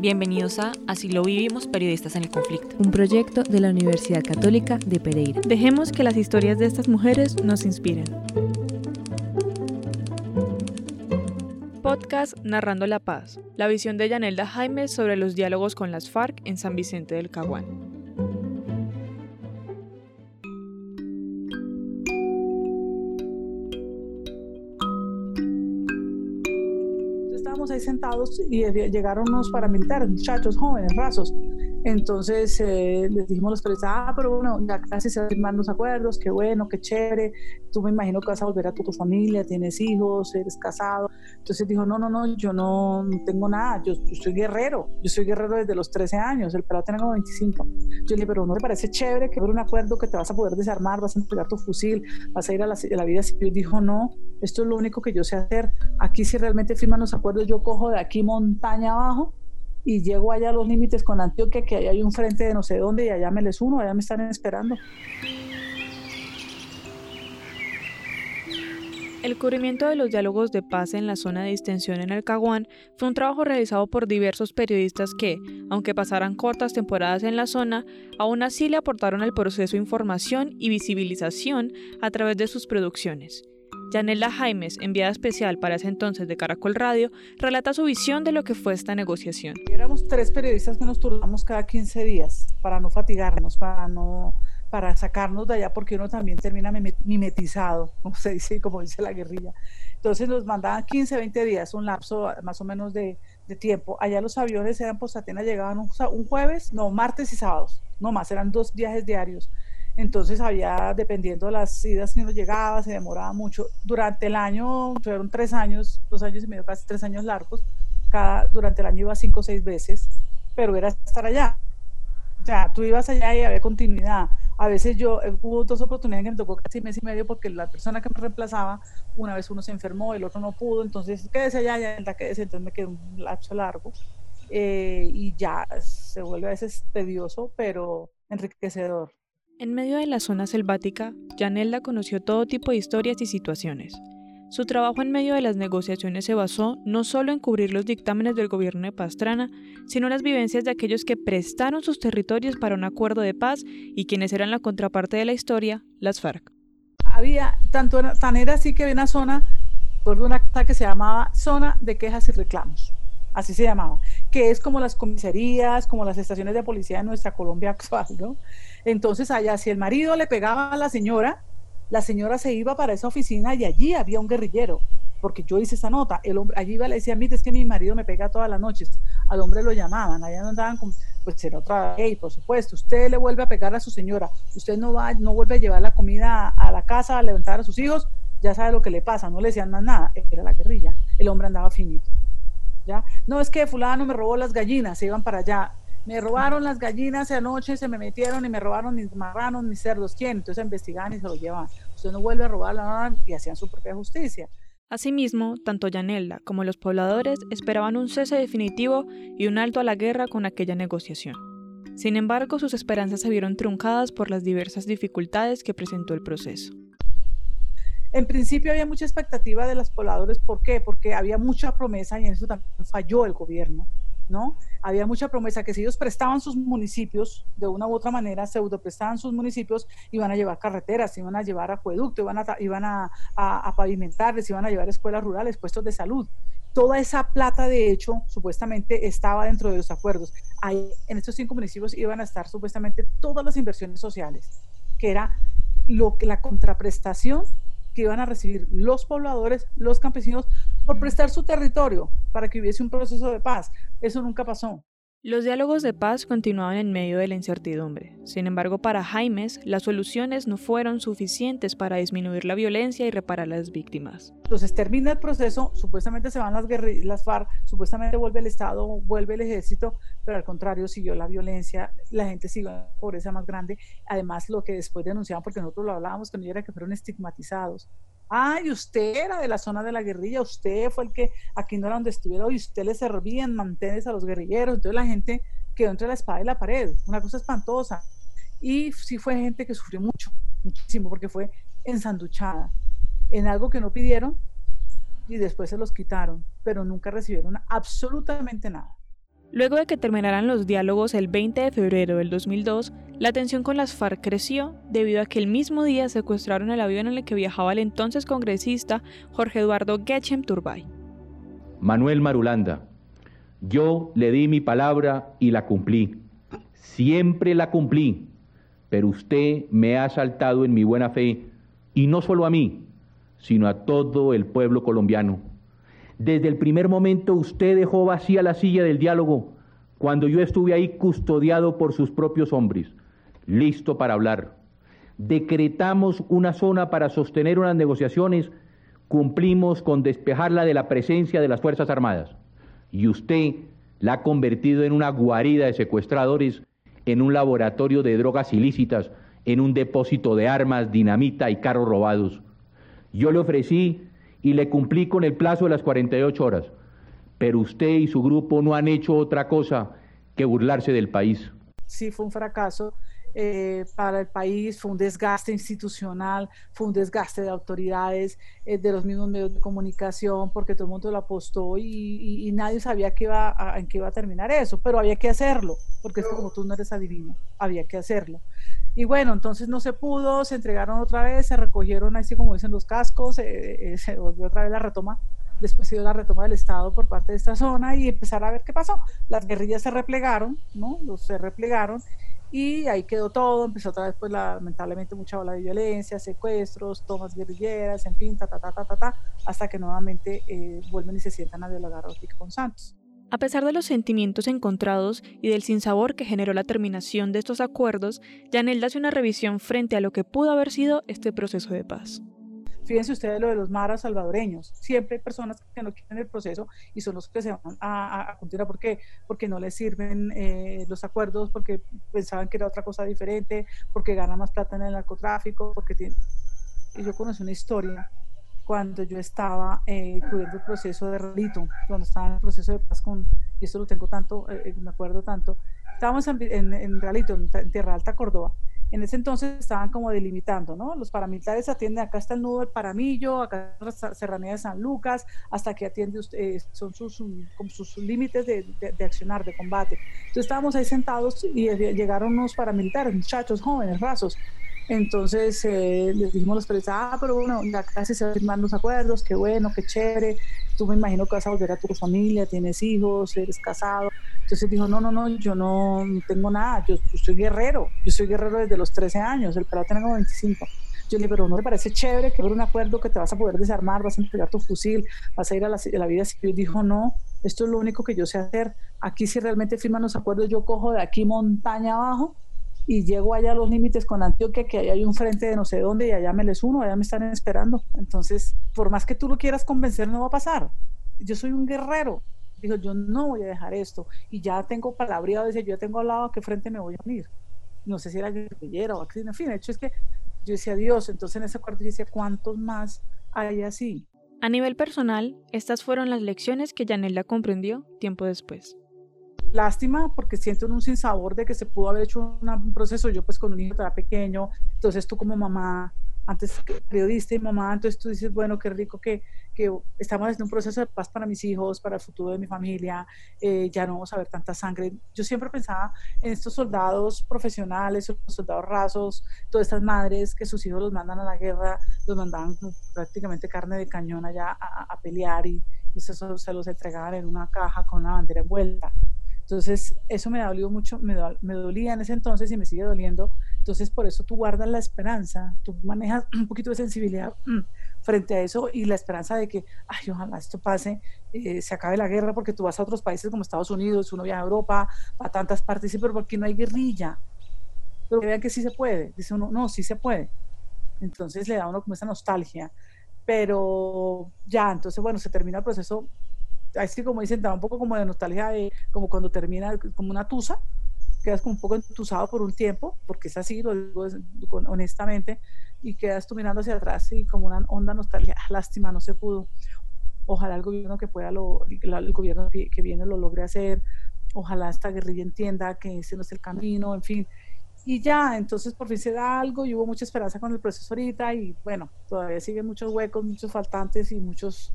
Bienvenidos a Así lo vivimos periodistas en el conflicto. Un proyecto de la Universidad Católica de Pereira. Dejemos que las historias de estas mujeres nos inspiren. Podcast Narrando la Paz. La visión de Yanelda Jaime sobre los diálogos con las FARC en San Vicente del Caguán. Sentados y llegaron unos paramilitares, muchachos jóvenes, rasos. Entonces eh, les dijimos los periodistas, ah, pero bueno, ya casi se firman los acuerdos, qué bueno, qué chévere, tú me imagino que vas a volver a tu, tu familia, tienes hijos, eres casado. Entonces dijo, no, no, no, yo no, tengo nada, yo, soy guerrero, yo soy guerrero desde los 13 años, el pelado tiene como 25. Yo le dije, pero ¿no te parece chévere que haber un acuerdo que te vas a poder desarmar, vas a entregar tu fusil, vas a ir a la, a la vida civil? Dijo, no, esto es lo único que yo sé hacer. Aquí si realmente firman los acuerdos, yo cojo de aquí montaña abajo y llego allá a los límites con Antioquia, que allá hay un frente de no sé dónde y allá me les uno, allá me están esperando. El cubrimiento de los diálogos de paz en la zona de distensión en el Caguán fue un trabajo realizado por diversos periodistas que, aunque pasaran cortas temporadas en la zona, aún así le aportaron al proceso información y visibilización a través de sus producciones. Yanela Jaimes, enviada especial para ese entonces de Caracol Radio, relata su visión de lo que fue esta negociación. Éramos tres periodistas que nos turnamos cada 15 días para no fatigarnos, para no para sacarnos de allá porque uno también termina mimetizado, como se dice, como dice la guerrilla. Entonces nos mandaban 15, 20 días, un lapso más o menos de, tiempo. Allá los aviones eran post-Atenas, llegaban un, un, jueves, no, martes y sábados, no más, eran dos viajes diarios. Entonces había, dependiendo de las idas que nos llegaba, se demoraba mucho. Durante el año, fueron tres años, dos años y medio, casi tres años largos. Cada, durante el año iba cinco o seis veces, pero era estar allá. O sea, tú ibas allá y había continuidad. A veces yo, eh, hubo dos oportunidades que me tocó casi mes y medio porque la persona que me reemplazaba, una vez uno se enfermó, el otro no pudo, entonces quédese allá, ya quédese, entonces me quedó un lapso largo. Eh, y ya se vuelve a veces tedioso, pero enriquecedor. En medio de la zona selvática, Yanelda conoció todo tipo de historias y situaciones. Su trabajo en medio de las negociaciones se basó no solo en cubrir los dictámenes del gobierno de Pastrana, sino las vivencias de aquellos que prestaron sus territorios para un acuerdo de paz y quienes eran la contraparte de la historia, las FARC. Había, tanto tan era así que había una zona, por una que se llamaba Zona de Quejas y Reclamos, así se llamaba, que es como las comisarías, como las estaciones de policía de nuestra Colombia actual, ¿no? Entonces allá, si el marido le pegaba a la señora, la señora se iba para esa oficina y allí había un guerrillero, porque yo hice esa nota. El hombre, allí iba y le decía, mire, es que mi marido me pega todas las noches. Al hombre lo llamaban, allá no andaban con, pues era otra ley, por supuesto. Usted le vuelve a pegar a su señora, usted no va, no vuelve a llevar la comida a la casa, a levantar a sus hijos, ya sabe lo que le pasa, no le decían más nada, era la guerrilla. El hombre andaba finito. No es que fulano me robó las gallinas, se iban para allá me robaron las gallinas anoche, se me metieron y me robaron mis marranos, mis cerdos. ¿Quién? Entonces investigaban y se los llevaban. Usted no vuelve a robar y hacían su propia justicia. Asimismo, tanto Yanelda como los pobladores esperaban un cese definitivo y un alto a la guerra con aquella negociación. Sin embargo, sus esperanzas se vieron truncadas por las diversas dificultades que presentó el proceso. En principio había mucha expectativa de los pobladores, ¿por qué? Porque había mucha promesa y en eso también falló el gobierno. ¿no? Había mucha promesa que si ellos prestaban sus municipios, de una u otra manera, pseudo prestaban sus municipios, iban a llevar carreteras, iban a llevar acueducto, iban a, iban a, a, pavimentarles, iban a llevar escuelas rurales, puestos de salud. Toda esa plata, de hecho, supuestamente estaba dentro de los acuerdos. Ahí, en estos cinco municipios iban a estar supuestamente todas las inversiones sociales, que era lo, la contraprestación que iban a recibir los pobladores, los campesinos, por prestar su territorio para que hubiese un proceso de paz. Eso nunca pasó. Los diálogos de paz continuaban en medio de la incertidumbre. Sin embargo, para Jaimes, las soluciones no fueron suficientes para disminuir la violencia y reparar las víctimas. Entonces termina el proceso, supuestamente se van las, las FARC, supuestamente vuelve el Estado, vuelve el ejército, pero al contrario siguió la violencia, la gente siguió la pobreza más grande. Además, lo que después denunciaban, porque nosotros lo hablábamos con ellos, era que fueron estigmatizados Ay, usted era de la zona de la guerrilla, usted fue el que aquí no era donde estuviera y usted le servía en mantenes a los guerrilleros. Entonces la gente quedó entre la espada y la pared, una cosa espantosa. Y sí fue gente que sufrió mucho, muchísimo, porque fue ensanduchada en algo que no pidieron y después se los quitaron, pero nunca recibieron absolutamente nada. Luego de que terminaran los diálogos el 20 de febrero del 2002, la tensión con las FARC creció debido a que el mismo día secuestraron el avión en el que viajaba el entonces congresista Jorge Eduardo Getchem Turbay. Manuel Marulanda, yo le di mi palabra y la cumplí. Siempre la cumplí, pero usted me ha asaltado en mi buena fe, y no solo a mí, sino a todo el pueblo colombiano. Desde el primer momento usted dejó vacía la silla del diálogo cuando yo estuve ahí custodiado por sus propios hombres, listo para hablar. Decretamos una zona para sostener unas negociaciones, cumplimos con despejarla de la presencia de las Fuerzas Armadas. Y usted la ha convertido en una guarida de secuestradores, en un laboratorio de drogas ilícitas, en un depósito de armas, dinamita y carros robados. Yo le ofrecí y le cumplí con el plazo de las 48 horas. Pero usted y su grupo no han hecho otra cosa que burlarse del país. Sí, fue un fracaso eh, para el país, fue un desgaste institucional, fue un desgaste de autoridades, eh, de los mismos medios de comunicación, porque todo el mundo lo apostó y, nadie sabía que iba en qué iba a terminar eso, pero había que hacerlo, porque es como tú no eres adivino, había que hacerlo. Y bueno, entonces no se pudo, se entregaron otra vez, se recogieron así como dicen los cascos, eh, eh, se volvió otra vez la retoma, después se dio la retoma del Estado por parte de esta zona y empezar a ver qué pasó. Las guerrillas se replegaron, ¿no? Los se replegaron y ahí quedó todo, empezó otra vez pues lamentablemente mucha ola de violencia, secuestros, tomas guerrilleras, en fin, ta, ta, ta, ta, ta, ta hasta que nuevamente eh, vuelven y se sientan a dialogar con Santos. A pesar de los sentimientos encontrados y del sinsabor que generó la terminación de estos acuerdos, Yanelda hace una revisión frente a lo que pudo haber sido este proceso de paz. Fíjense ustedes lo de los maras salvadoreños. Siempre hay personas que no quieren el proceso y son los que se van a, continuar. ¿Por qué? Porque no les sirven eh, los acuerdos, porque pensaban que era otra cosa diferente, porque ganan más plata en el narcotráfico, porque tienen... Y yo conocí una historia cuando yo estaba eh, cubriendo el proceso de Relito, cuando estaba en el proceso de paz con, y esto lo tengo tanto, eh, eh, me acuerdo tanto, estábamos en, en, en Realito, en Tierra Alta, Córdoba. En ese entonces estaban como delimitando, ¿no? Los paramilitares atienden, acá está el nudo del Paramillo, acá está la serranía de San Lucas, hasta que atiende usted, son sus, sus límites de, de, de, accionar, de combate. Entonces estábamos ahí sentados y llegaron unos paramilitares, muchachos jóvenes, rasos, entonces eh, les dijimos los periodistas, ah, pero bueno, ya casi se van a firmar los acuerdos, qué bueno, qué chévere, tú me imagino que vas a volver a tu familia, tienes hijos, eres casado. Entonces dijo, no, no, no, yo no tengo nada, yo, soy guerrero, yo soy guerrero desde los 13 años, el pelado como 25. Yo le dije, pero ¿no te parece chévere que hubiera un acuerdo que te vas a poder desarmar, vas a entregar tu fusil, vas a ir a la, a la vida civil? Dijo, no, esto es lo único que yo sé hacer. Aquí si realmente firman los acuerdos, yo cojo de aquí montaña abajo y llego allá a los límites con Antioquia, que allá hay un frente de no sé dónde y allá me les uno, allá me están esperando. Entonces, por más que tú lo quieras convencer, no va a pasar. Yo soy un guerrero. Dijo, yo no voy a dejar esto. Y ya tengo palabreado, decía, yo ya tengo hablado a qué frente me voy a unir. No sé si era guerrillera o en fin, de hecho es que yo decía, Dios, entonces en ese cuarto yo decía, ¿cuántos más hay así? A nivel personal, estas fueron las lecciones que Yanela comprendió tiempo después lástima porque siento un sinsabor de que se pudo haber hecho un proceso yo pues con un hijo tan pequeño, entonces tú como mamá, antes periodista y mamá, entonces tú dices, bueno, qué rico que, que estamos haciendo un proceso de paz para mis hijos, para el futuro de mi familia, eh, ya no vamos a ver tanta sangre. Yo siempre pensaba en estos soldados profesionales, soldados rasos, todas estas madres que sus hijos los mandan a la guerra, los mandaban prácticamente carne de cañón allá a, pelear y, y se, se los entregaban en una caja con una bandera envuelta. Entonces, eso me dolió mucho, me, me, dolía en ese entonces y me sigue doliendo. Entonces, por eso tú guardas la esperanza, tú manejas un poquito de sensibilidad mm, frente a eso y la esperanza de que, ay, ojalá esto pase, eh, se acabe la guerra, porque tú vas a otros países como Estados Unidos, uno viaja a Europa, a tantas partes, pero porque no hay guerrilla. Pero vean que sí se puede. Dice uno, no, sí se puede. Entonces le da a uno como esa nostalgia. Pero ya, entonces, bueno, se termina el proceso así como dicen, da un poco como de nostalgia de como cuando termina como una tusa, quedas como un poco entusado por un tiempo, porque es así, lo digo honestamente, y quedas tú mirando hacia atrás y como una onda nostalgia, ah, lástima, no se pudo. Ojalá el gobierno que pueda, lo, el gobierno que, viene lo logre hacer, ojalá esta guerrilla entienda que ese no es el camino, en fin. Y ya, entonces por fin se da algo y hubo mucha esperanza con el proceso ahorita y bueno, todavía siguen muchos huecos, muchos faltantes y muchos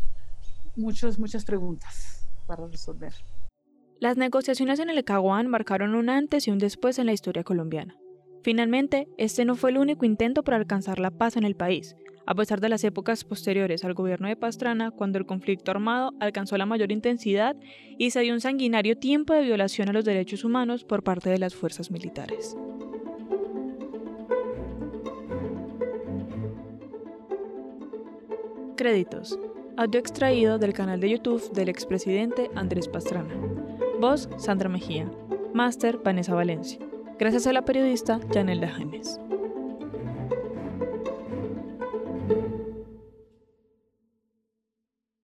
muchas, muchas preguntas para resolver. Las negociaciones en el Caguán marcaron un antes y un después en la historia colombiana. Finalmente, este no fue el único intento para alcanzar la paz en el país, a pesar de las épocas posteriores al gobierno de Pastrana, cuando el conflicto armado alcanzó la mayor intensidad y se dio un sanguinario tiempo de violación a los derechos humanos por parte de las fuerzas militares. Créditos. Audio extraído del canal de YouTube del expresidente Andrés Pastrana. Voz Sandra Mejía. Máster Vanessa Valencia. Gracias a la periodista Janelda James.